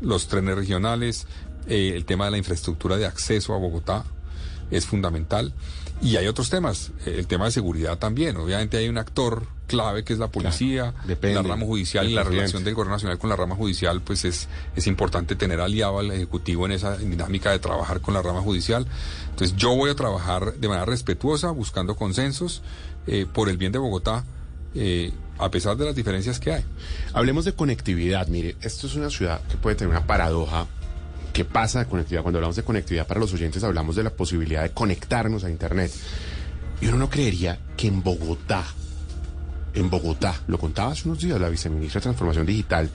los trenes regionales, eh, el tema de la infraestructura de acceso a Bogotá es fundamental. Y hay otros temas, el tema de seguridad también. Obviamente hay un actor clave que es la policía, la rama judicial y la relación del gobierno nacional con la rama judicial, pues es, es importante tener aliado al Ejecutivo en esa dinámica de trabajar con la rama judicial. Entonces yo voy a trabajar de manera respetuosa, buscando consensos eh, por el bien de Bogotá. Eh, a pesar de las diferencias que hay. Hablemos de conectividad. Mire, esto es una ciudad que puede tener una paradoja ¿Qué pasa de conectividad? Cuando hablamos de conectividad para los oyentes hablamos de la posibilidad de conectarnos a Internet. Y uno no creería que en Bogotá, en Bogotá, lo contaba hace unos días la viceministra de Transformación Digital,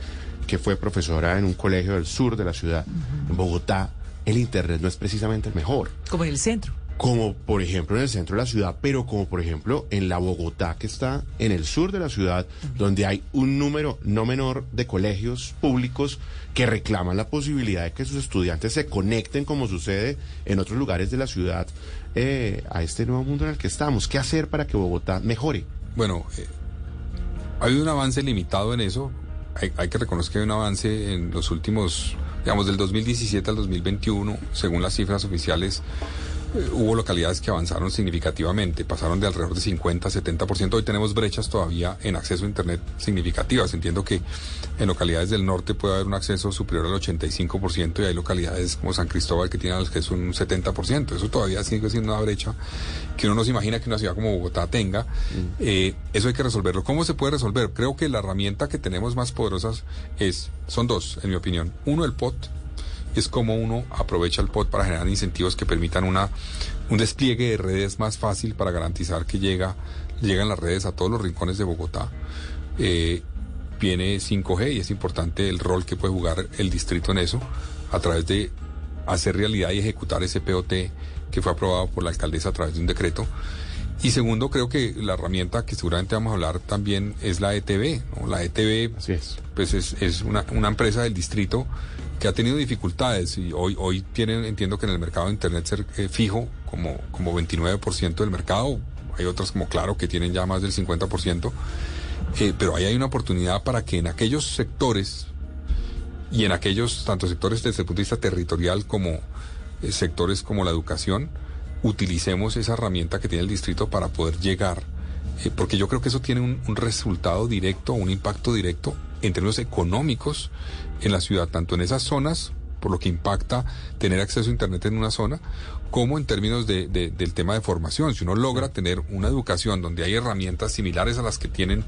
que fue profesora en un colegio del sur de la ciudad, en Bogotá el Internet no es precisamente el mejor. Como en el centro como por ejemplo en el centro de la ciudad, pero como por ejemplo en la Bogotá que está en el sur de la ciudad, donde hay un número no menor de colegios públicos que reclaman la posibilidad de que sus estudiantes se conecten como sucede en otros lugares de la ciudad eh, a este nuevo mundo en el que estamos. ¿Qué hacer para que Bogotá mejore? Bueno, eh, hay un avance limitado en eso. Hay, hay que reconocer que hay un avance en los últimos, digamos, del 2017 al 2021, según las cifras oficiales hubo localidades que avanzaron significativamente, pasaron de alrededor de 50 a 70%. Hoy tenemos brechas todavía en acceso a Internet significativas. Entiendo que en localidades del norte puede haber un acceso superior al 85% y hay localidades como San Cristóbal que tienen acceso un 70%. Eso todavía sigue siendo una brecha que uno no se imagina que una ciudad como Bogotá tenga. Mm. Eh, eso hay que resolverlo. ¿Cómo se puede resolver? Creo que la herramienta que tenemos más poderosa es, son dos, en mi opinión. Uno, el POT, es cómo uno aprovecha el POT para generar incentivos que permitan una, un despliegue de redes más fácil para garantizar que llega, llegan las redes a todos los rincones de Bogotá. Eh, viene 5G y es importante el rol que puede jugar el distrito en eso a través de hacer realidad y ejecutar ese POT que fue aprobado por la alcaldesa a través de un decreto. Y segundo, creo que la herramienta que seguramente vamos a hablar también es la ETV. ¿no? La Así es. pues es, es una, una empresa del distrito que ha tenido dificultades y hoy, hoy tienen, entiendo que en el mercado de Internet ser, eh, fijo como, como 29% del mercado, hay otras como Claro que tienen ya más del 50%, eh, pero ahí hay una oportunidad para que en aquellos sectores y en aquellos, tanto sectores desde el punto de vista territorial como eh, sectores como la educación, utilicemos esa herramienta que tiene el distrito para poder llegar, eh, porque yo creo que eso tiene un, un resultado directo, un impacto directo en términos económicos en la ciudad, tanto en esas zonas, por lo que impacta tener acceso a Internet en una zona, como en términos de, de- del tema de formación. Si uno logra tener una educación donde hay herramientas similares a las que tienen,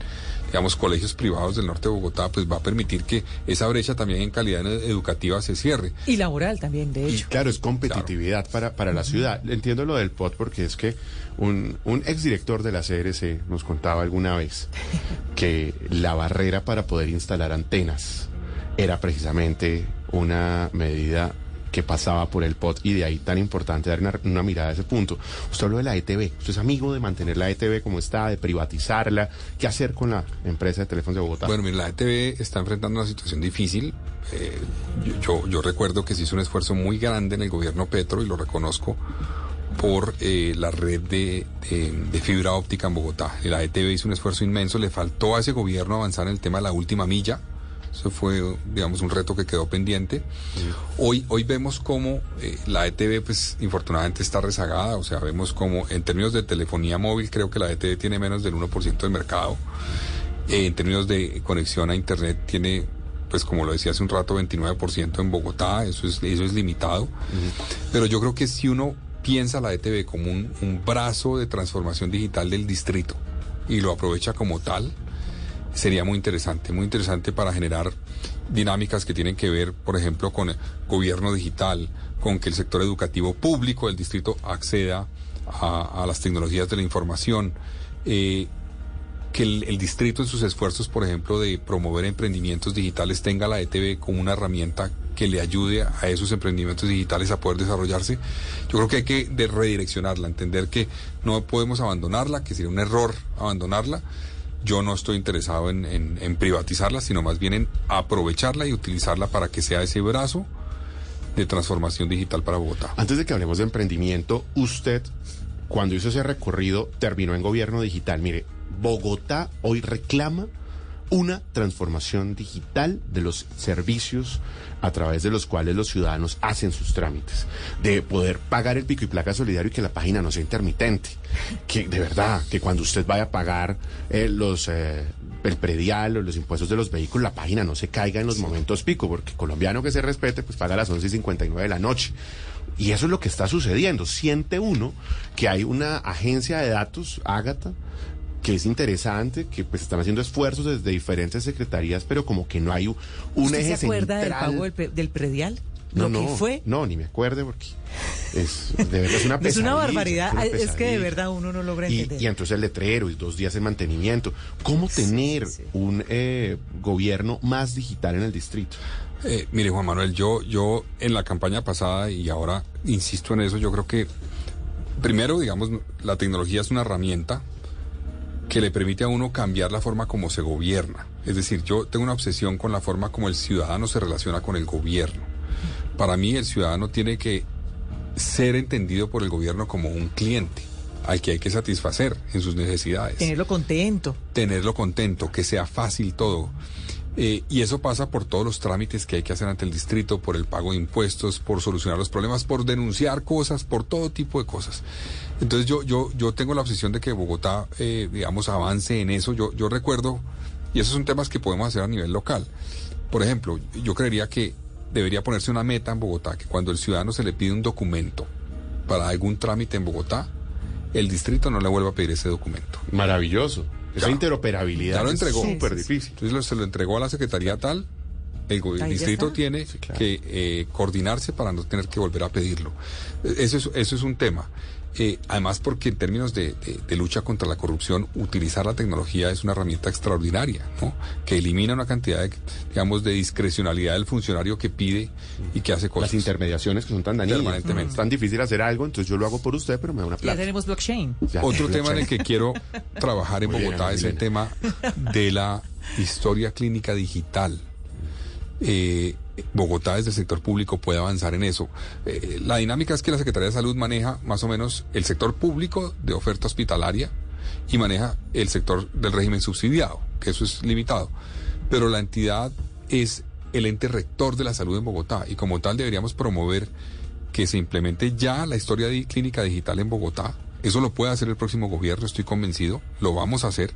digamos, colegios privados del norte de Bogotá, pues va a permitir que esa brecha también en calidad educativa se cierre. Y laboral también, de Y hecho. claro, es competitividad para, para la ciudad. Entiendo lo del POT porque es que un, un exdirector de la CRC nos contaba alguna vez que la barrera para poder instalar antenas era precisamente una medida que pasaba por el POT y de ahí tan importante dar una, mirada a ese punto. Usted habló de la ETV, usted es amigo de mantener la ETV como está, de privatizarla, ¿qué hacer con la empresa de teléfonos de Bogotá? Bueno, mira, la ETV está enfrentando una situación difícil. Eh, yo, yo, recuerdo que se hizo un esfuerzo muy grande en el gobierno Petro y lo reconozco por eh, la red de, de- de fibra óptica en Bogotá. La ETV hizo un esfuerzo inmenso, le faltó a ese gobierno avanzar en el tema de la última milla. Eso fue, digamos, un reto que quedó pendiente. Hoy, hoy vemos cómo eh, la ETV, pues, infortunadamente está rezagada. O sea, vemos como, en términos de telefonía móvil, creo que la ETV tiene menos del 1% del mercado. Eh, en términos de conexión a Internet tiene, pues como lo decía hace un rato, 29% en Bogotá, eso es, eso es limitado. Pero yo creo que si uno piensa la ETV como un, un brazo de transformación digital del distrito y lo aprovecha como tal, sería muy interesante, muy interesante para generar dinámicas que tienen que ver, por ejemplo, con el gobierno digital, con que el sector educativo público del distrito acceda a, a las tecnologías de la información, eh, que el, el distrito en sus esfuerzos, por ejemplo, de promover emprendimientos digitales tenga la ETV como una herramienta que le ayude a esos emprendimientos digitales a poder desarrollarse. Yo creo que hay que redireccionarla, entender que no podemos abandonarla, que sería un error abandonarla. Yo no estoy interesado en, privatizarla, sino más bien en aprovecharla y utilizarla para que sea ese brazo de transformación digital para Bogotá. Antes de que hablemos de emprendimiento, usted, cuando hizo ese recorrido, terminó en gobierno digital. Mire, Bogotá hoy reclama una transformación digital de los servicios a través de los cuales los ciudadanos hacen sus trámites, de poder pagar el pico y placa solidario y que la página no sea intermitente, que de verdad, que cuando usted vaya a pagar eh, los eh, el predial o los impuestos de los vehículos, la página no se caiga en los momentos pico, porque colombiano que se respete, pues paga a las 11 y 59 de la noche. Y eso es lo que está sucediendo. Siente uno que hay una agencia de datos, Ágata, que es interesante, que pues están haciendo esfuerzos desde diferentes secretarías, pero como que no hay un ¿Usted eje se acuerda del central. pago del, pe- del predial? No, no, que fue. no, ni me acuerde porque es, de verdad, es una *laughs* Es pesadilla. una barbaridad. una Es que de verdad uno no logra entender. y entonces el letrero y dos días de mantenimiento. ¿Cómo tener sí. un eh, gobierno más digital en el distrito? Eh, mire, Juan Manuel, yo, yo en la campaña pasada y ahora insisto en eso, yo creo que primero, digamos, la tecnología es una herramienta que le permite a uno cambiar la forma como se gobierna. Es decir, yo tengo una obsesión con la forma como el ciudadano se relaciona con el gobierno. Para mí el ciudadano tiene que ser entendido por el gobierno como un cliente al que hay que satisfacer en sus necesidades Tenerlo contento. tenerlo contento, que sea fácil todo. Eh, y eso pasa por todos los trámites que hay que hacer ante el distrito, por el pago de impuestos, por solucionar los problemas, por denunciar cosas, por todo tipo de cosas. Entonces yo, yo, yo tengo la obsesión de que Bogotá, eh, digamos, avance en eso. Yo, yo recuerdo, y esos son temas que podemos hacer a nivel local. Por ejemplo, yo creería que debería ponerse una meta en Bogotá, que cuando el ciudadano se le pide un documento para algún trámite en Bogotá, el distrito no le vuelva a pedir ese documento. Maravilloso. Esa Ya. interoperabilidad Ya lo es entregó. súper Sí, sí, sí. difícil. Entonces lo- se lo entregó a la secretaría tal. El, el distrito tiene Sí, claro. que eh, coordinarse para no tener que volver a pedirlo. Eh, Eso es, eso es un tema. Eh, además, porque en términos de, lucha contra la corrupción, utilizar la tecnología es una herramienta extraordinaria, ¿no? Que elimina una cantidad, de, digamos, de discrecionalidad del funcionario que pide y que hace cosas. Las intermediaciones que son tan dañinas. Es tan difícil hacer algo, entonces yo lo hago por usted, pero me da una plata. Ya tenemos blockchain. Otro tema en el que quiero trabajar en Bogotá es el tema de la historia clínica digital. Eh, Bogotá desde el sector público puede avanzar en eso. Eh, la dinámica es que la Secretaría de Salud maneja más o menos el sector público de oferta hospitalaria y maneja el sector del régimen subsidiado, que eso es limitado. Pero la entidad es el ente rector de la salud en Bogotá y como tal deberíamos promover que se implemente ya la historia clínica digital en Bogotá. Eso lo puede hacer el próximo gobierno, estoy convencido, lo vamos a hacer.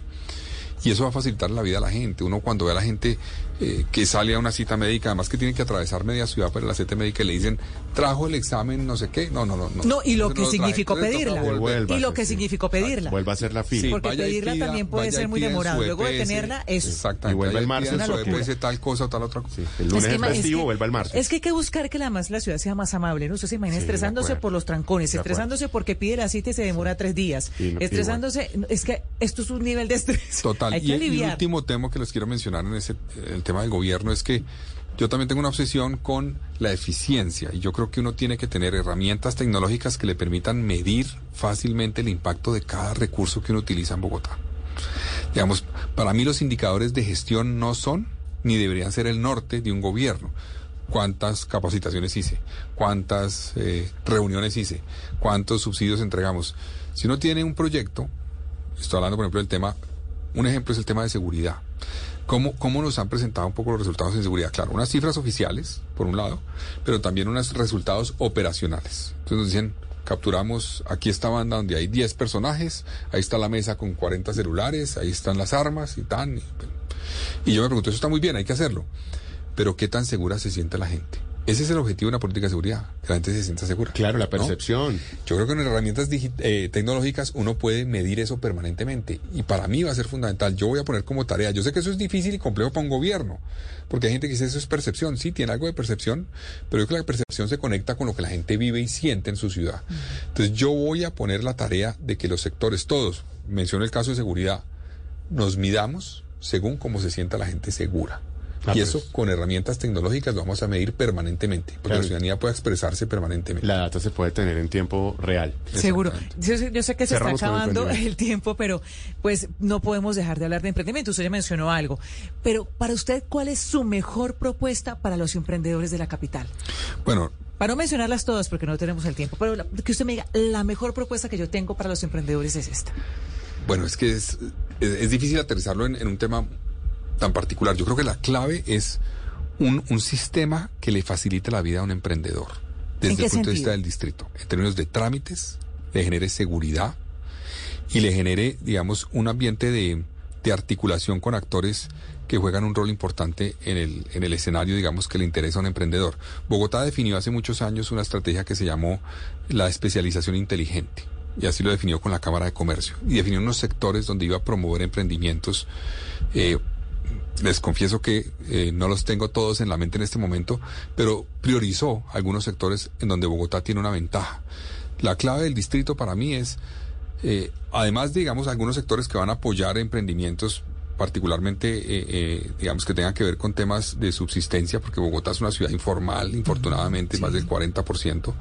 Y eso va a facilitar la vida a la gente. Uno cuando ve a la gente eh, que sale a una cita médica, además que tiene que atravesar media ciudad para la cita médica y le dicen, trajo el examen, no sé qué. No, no, no. No, no y lo que significó pedirla. y lo que significó pedirla. Vuelva a hacer la fila. porque pedirla también puede ser muy demorado. Luego de tenerla, es. Exactamente. Y vuelve el martes. Puede tal cosa o tal otra cosa. el lunes es, festivo, vuelva el martes. Es que hay que buscar que además la ciudad sea más amable, ¿no? Usted se imagina estresándose por los trancones, estresándose porque pide la cita y se demora tres días. estresándose, es que esto es un nivel de estrés. Total. *laughs* y, el último tema que les quiero mencionar en ese el tema del gobierno es que yo también tengo una obsesión con la eficiencia y yo creo que uno tiene que tener herramientas tecnológicas que le permitan medir fácilmente el impacto de cada recurso que uno utiliza en Bogotá. Digamos, para mí los indicadores de gestión no son ni deberían ser el norte de un gobierno. ¿Cuántas capacitaciones hice? ¿Cuántas eh, reuniones hice? ¿Cuántos subsidios entregamos? Si uno tiene un proyecto, estoy hablando por ejemplo del tema, un ejemplo es el tema de seguridad. ¿Cómo, ¿Cómo nos han presentado un poco los resultados en seguridad? Claro, unas cifras oficiales, por un lado, pero también unos resultados operacionales. Entonces nos dicen, capturamos aquí esta banda donde hay 10 personajes, ahí está la mesa con 40 celulares, ahí están las armas y tan. y yo me pregunto, eso está muy bien, hay que hacerlo. Pero ¿qué tan segura se siente la gente? Ese es el objetivo de una política de seguridad, que la gente se sienta segura. Claro, la percepción. Yo creo que en herramientas eh, tecnológicas uno puede medir eso permanentemente y para mí va a ser fundamental. Yo voy a poner como tarea, yo sé que eso es difícil y complejo para un gobierno, porque hay gente que dice eso es percepción, sí, tiene algo de percepción, pero yo creo que la percepción se conecta con lo que la gente vive y siente en su ciudad. Entonces yo voy a poner la tarea de que los sectores, todos, menciono el caso de seguridad, nos midamos según cómo se sienta la gente segura. Ah, y eso pues. con herramientas tecnológicas lo vamos a medir permanentemente, porque la ciudadanía puede expresarse permanentemente. La data se puede tener en tiempo real. Seguro. Yo, sé que se está acabando el, tiempo, pero pues no podemos dejar de hablar de emprendimiento. Usted ya mencionó algo. Pero para usted, ¿cuál es su mejor propuesta para los emprendedores de la capital? Bueno, para no mencionarlas todas porque no tenemos el tiempo, pero que usted me diga, la mejor propuesta que yo tengo para los emprendedores es esta. Bueno, es que es, es, difícil aterrizarlo en, en, un tema tan particular. Yo creo que la clave es un, un sistema que le facilite la vida a un emprendedor desde el punto de vista del distrito, en términos de trámites, le genere seguridad y le genere, digamos, un ambiente de, de articulación con actores que juegan un rol importante en el, en el escenario, digamos, que le interesa a un emprendedor. Bogotá definió hace muchos años una estrategia que se llamó la especialización inteligente y así lo definió con la Cámara de Comercio, y definió unos sectores donde iba a promover emprendimientos eh, les confieso que eh, no los tengo todos en la mente en este momento, pero priorizó algunos sectores en donde Bogotá tiene una ventaja. La clave del distrito para mí es, eh, además, digamos, algunos sectores que van a apoyar emprendimientos particularmente, eh, digamos, que tengan que ver con temas de subsistencia, porque Bogotá es una ciudad informal, infortunadamente, más del 40%,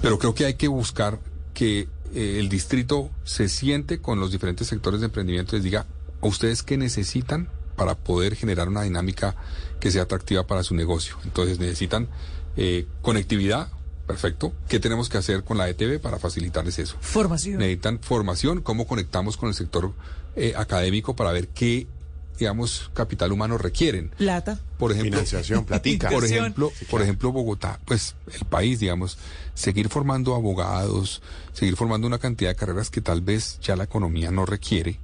pero creo que hay que buscar que el distrito se siente con los diferentes sectores de emprendimiento y les diga, ¿a ustedes qué necesitan para poder generar una dinámica que sea atractiva para su negocio. Entonces necesitan eh, conectividad, perfecto. ¿Qué tenemos que hacer con la ETV para facilitarles eso? Formación. Necesitan formación, cómo conectamos con el sector eh, académico para ver qué digamos, capital humano requieren. Plata. Por ejemplo, financiación, platica. *laughs* Por ejemplo, por ejemplo, Bogotá, pues el país, digamos, seguir formando abogados, seguir formando una cantidad de carreras que tal vez ya la economía no requiere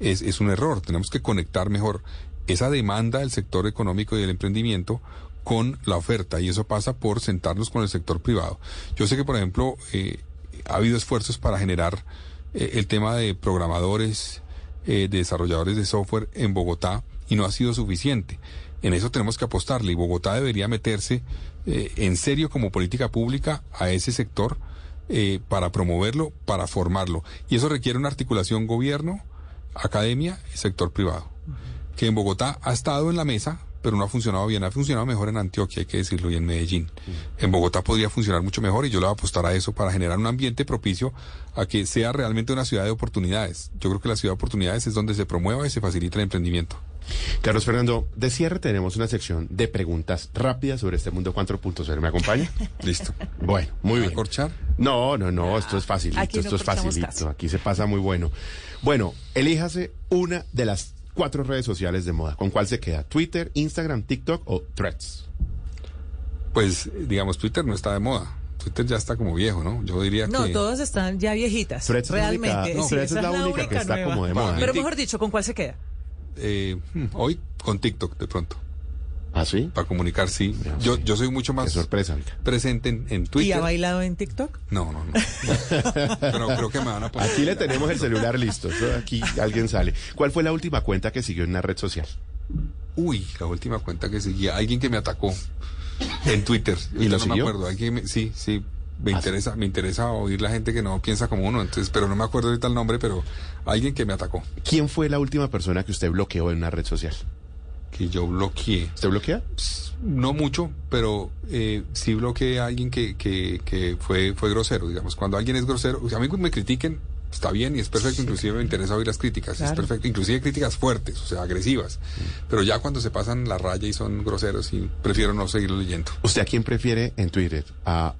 es, es un error. Tenemos que conectar mejor esa demanda del sector económico y del emprendimiento con la oferta y eso pasa por sentarnos con el sector privado. Yo sé que, por ejemplo, eh, ha habido esfuerzos para generar eh, el tema de programadores, eh, de desarrolladores de software en Bogotá y no ha sido suficiente. En eso tenemos que apostarle y Bogotá debería meterse en serio como política pública a ese sector para promoverlo, para formarlo. Y eso requiere una articulación gobierno, academia y sector privado, que en Bogotá ha estado en la mesa, pero no ha funcionado bien. Ha funcionado mejor en Antioquia, hay que decirlo, y en Medellín. En Bogotá podría funcionar mucho mejor y yo le voy a apostar a eso para generar un ambiente propicio a que sea realmente una ciudad de oportunidades. Yo creo que la ciudad de oportunidades es donde se promueva y se facilita el emprendimiento. Carlos Fernando, de cierre tenemos una sección de preguntas rápidas sobre este mundo 4.0. ¿Me acompaña? *laughs* Listo. Bueno, muy bien. corchar? No, no, no, esto es facilito, Aquí no esto es facilito, caso. aquí se pasa muy bueno. Bueno, elíjase una de las cuatro redes sociales de moda. ¿Con cuál se queda? ¿Twitter, Instagram, TikTok o Threads? Pues, digamos, Twitter no está de moda. Twitter ya está como viejo, ¿no? Yo diría No, que... todas están ya viejitas. Threads es la realmente. única- no, sí, Threads esa es la única que está como de moda. Pero mejor dicho, ¿con cuál se queda? Eh, hmm, hoy con TikTok de pronto, ¿Ah, sí? para comunicar, sí. Ya, Yo, sí. yo soy mucho más sorpresa, presente en, en ¿Y Twitter. ha bailado en TikTok? No, no, no. *laughs* Pero creo que me van a poner. Aquí le tenemos el celular listo. Aquí alguien sale. ¿Cuál fue la última cuenta que siguió en una red social? Uy, la última cuenta que seguía. Alguien que me atacó en Twitter. ¿Y lo no siguió? me acuerdo. Alguien me- sí, sí. Me Ah, interesa, me interesa oír la gente que no piensa como uno. Entonces, pero no me acuerdo ahorita el nombre, pero alguien que me atacó. ¿Quién fue la última persona que usted bloqueó en una red social? Que yo bloqueé. ¿Usted bloquea? No mucho, pero eh, sí bloqueé a alguien que, que, que fue, fue grosero, digamos. Cuando alguien es grosero, o sea, a mí que me critiquen, está bien y es perfecto, inclusive me interesa oír las críticas, es perfecto, inclusive críticas fuertes, o sea, agresivas. Pero ya cuando se pasan la raya y son groseros, y prefiero no seguirlo leyendo. ¿Usted a quién prefiere en Twitter? ¿A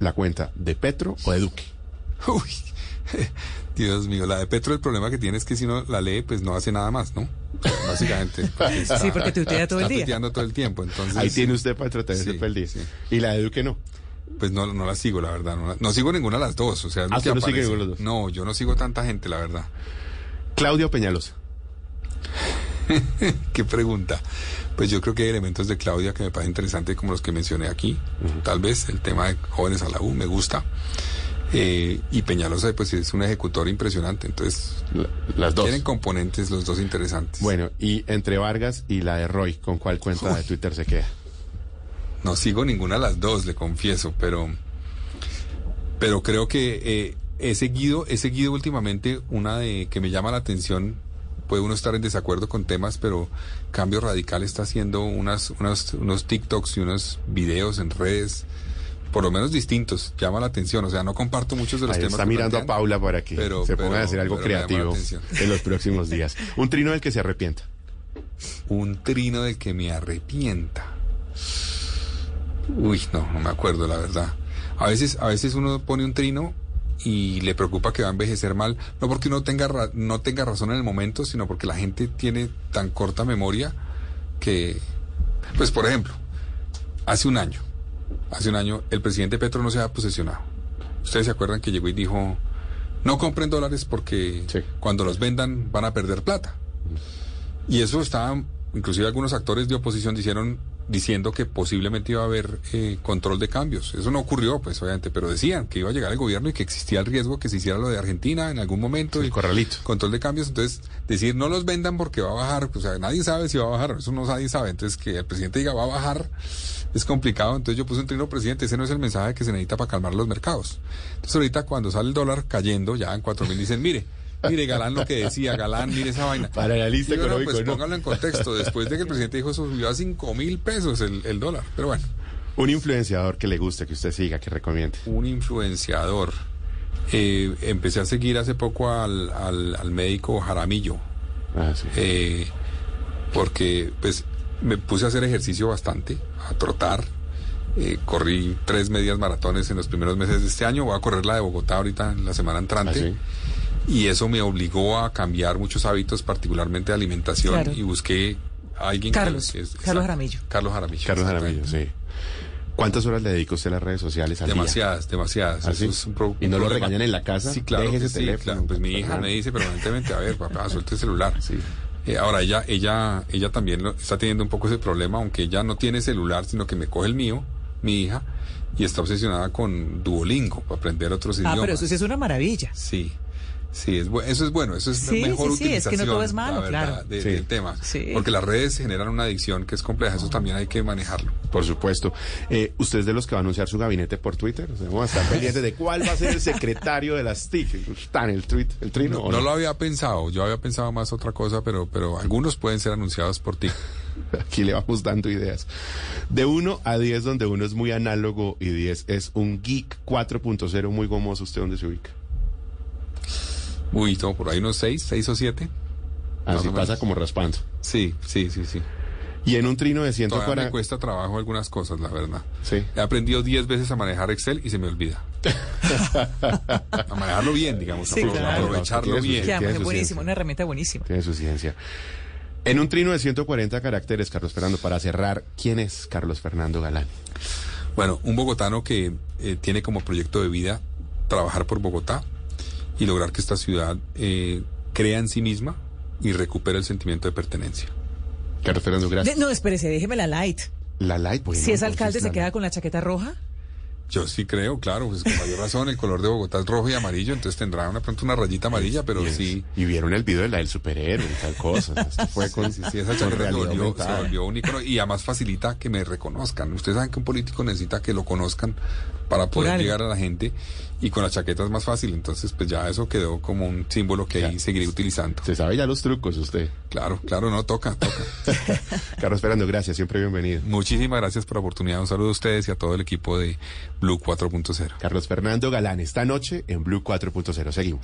la cuenta de Petro o de Duque? Uy, *laughs* Dios mío, la de Petro el problema que tiene es que si no la lee, pues no hace nada más, ¿no? Básicamente. *laughs* porque está- Sí, porque tuitea todo el está día. todo el tiempo, entonces... Ahí tiene usted para entretenerse Sí, todo el día. sí. Y la de Duque no. Pues no, no la sigo, la verdad. No, la- no sigo ninguna de las dos. O sea, es lo Ah, que ¿usted no sigue aparece. ninguna de las dos? No, yo no sigo tanta gente, la verdad. Claudio Peñalosa. *laughs* Qué pregunta. Pues yo creo que hay elementos de Claudia que me parecen interesantes, como los que mencioné aquí. Tal vez el tema de jóvenes a la U me gusta. Eh, y Peñalosa, pues es un ejecutor impresionante. Entonces, La- las dos. tienen componentes los dos interesantes. Bueno, y entre Vargas y la de Roy, ¿con cuál cuenta de Twitter se queda? No sigo ninguna de las dos, le confieso, pero, pero creo que eh, he seguido, he seguido últimamente una de que me llama la atención. Puede uno estar en desacuerdo con temas, pero Cambio Radical está haciendo unas, unas, unos TikToks y unos videos en redes, por lo menos distintos. Llama la atención. O sea, no comparto muchos de los Ahí temas. está que mirando a. Paula para que Pero- se ponga a decir algo creativo en los próximos días. Un trino del que se arrepienta. Un trino del que me arrepienta. Uy, no, no me acuerdo, la verdad. A veces, a veces uno pone un trino y le preocupa que va a envejecer mal, no porque uno tenga no tenga razón en el momento, sino porque la gente tiene tan corta memoria que, pues, por ejemplo, hace un año, hace un año el presidente Petro no se ha posesionado. Ustedes se acuerdan que llegó y dijo, no compren dólares porque Sí. cuando los vendan van a perder plata. Y eso estaba, inclusive algunos actores de oposición dijeron, diciendo que posiblemente iba a haber eh, control de cambios. Eso no ocurrió, pues obviamente, pero decían que iba a llegar el gobierno y que existía el riesgo que se hiciera lo de Argentina en algún momento. El y corralito. Control de cambios, entonces decir no los vendan porque va a bajar, o sea, nadie sabe si va a bajar, eso no nadie sabe, entonces que el presidente diga va a bajar es complicado, entonces yo puse un trino presidente, ese no es el mensaje que se necesita para calmar los mercados. Entonces ahorita cuando sale el dólar cayendo ya en cuatro mil dicen, mire, mire Galán lo que decía, Galán, mire esa vaina. Para el analista Digo, no, económico, pues ¿no? póngalo en contexto, después de que el presidente dijo eso subió a cinco mil pesos el, el dólar, pero bueno. Un influenciador que le guste, que usted siga, que recomiende. un influenciador. Eh, empecé a seguir hace poco al, al, al médico Jaramillo, Ah, sí. eh, porque pues me puse a hacer ejercicio bastante, a trotar. eh, corrí tres medias maratones en los primeros meses de este año. Voy a correr la de Bogotá ahorita en la semana entrante. Ah, sí. Y eso me obligó a cambiar muchos hábitos, particularmente de alimentación. Claro. Y busqué a alguien que- Carlos, que es- Carlos Jaramillo. Carlos Jaramillo. Carlos. Jaramillo, sí. ¿Cuántas horas le dedica usted a las redes sociales al día? Demasiadas, demasiadas. ¿Ah, Eso sí? es un pro- ¿Y no un lo problema. regañan en la casa? Sí, claro. Ese sí, teléfono, claro. Pues mi hija me dice permanentemente, a ver, papá, suelte el celular. Sí. Eh, ahora ella, ella, ella también lo- está teniendo un poco ese problema, aunque ella no tiene celular, sino que me coge el mío, mi hija, y está obsesionada con Duolingo para aprender otros Ah, idiomas. pero eso sí es una maravilla. Sí. Sí, es eso es bueno, eso es Sí, mejor sí, sí, es que no utilización todo es malo, verdad, claro. de- Sí. del tema. Sí. Porque las redes generan una adicción que es compleja, eso también hay que manejarlo. Por supuesto. Eh, ¿Usted es de los que va a anunciar su gabinete por Twitter? O sea, vamos a estar pendientes de cuál va a ser el secretario de las TIC. ¿Está en el, tweet, el trino? No, no lo había pensado, yo había pensado más otra cosa, pero, pero algunos pueden ser anunciados por ti. *laughs* Aquí le vamos dando ideas. De 1 a 10, donde uno es muy análogo y 10 es un geek 4.0 muy gomoso, ¿usted dónde se ubica? Uy, no, por ahí unos seis, seis o siete. Así o menos. pasa como raspando. Sí, sí, sí, sí. Y en un trino de Todavía me 140... cuesta trabajo algunas cosas, la verdad. Sí. He aprendido 10 veces a manejar Excel y se me olvida. *laughs* a manejarlo bien, digamos, Sí, claro. aprovecharlo bien. Es su buenísimo, ciencia. una herramienta buenísima. Tiene su ciencia. En un trino de 140 caracteres, Carlos Fernando, para cerrar, ¿quién es Carlos Fernando Galán? Bueno, un bogotano que eh, tiene como proyecto de vida trabajar por Bogotá y lograr que esta ciudad eh, crea en sí misma y recupere el sentimiento de pertenencia. Carlos Fernando, gracias. De- no, espérese, déjeme la light. La Light, bueno, si es alcalde, la ¿se queda con la chaqueta roja? Yo sí creo, claro, pues con mayor razón el color de Bogotá es rojo y amarillo, entonces tendrá una pronto una rayita amarilla, pero sí. Y vieron el video de la del superhéroe y tal cosa. Esto *laughs* fue con, Sí, sí, esa con chaqueta se volvió, se aumentada. volvió un ícono y además facilita que me reconozcan. Ustedes saben que un político necesita que lo conozcan para poder llegar a la gente y con la chaqueta es más fácil, entonces pues ya eso quedó como un símbolo que ahí seguiré utilizando. Se sabe ya los trucos usted. Claro, claro, no toca, toca. *laughs* Carlos Fernando, gracias, siempre bienvenido. Muchísimas gracias por la oportunidad. Un saludo a ustedes y a todo el equipo de Blue 4.0. Carlos Fernando Galán, esta noche en Blue 4.0. Seguimos.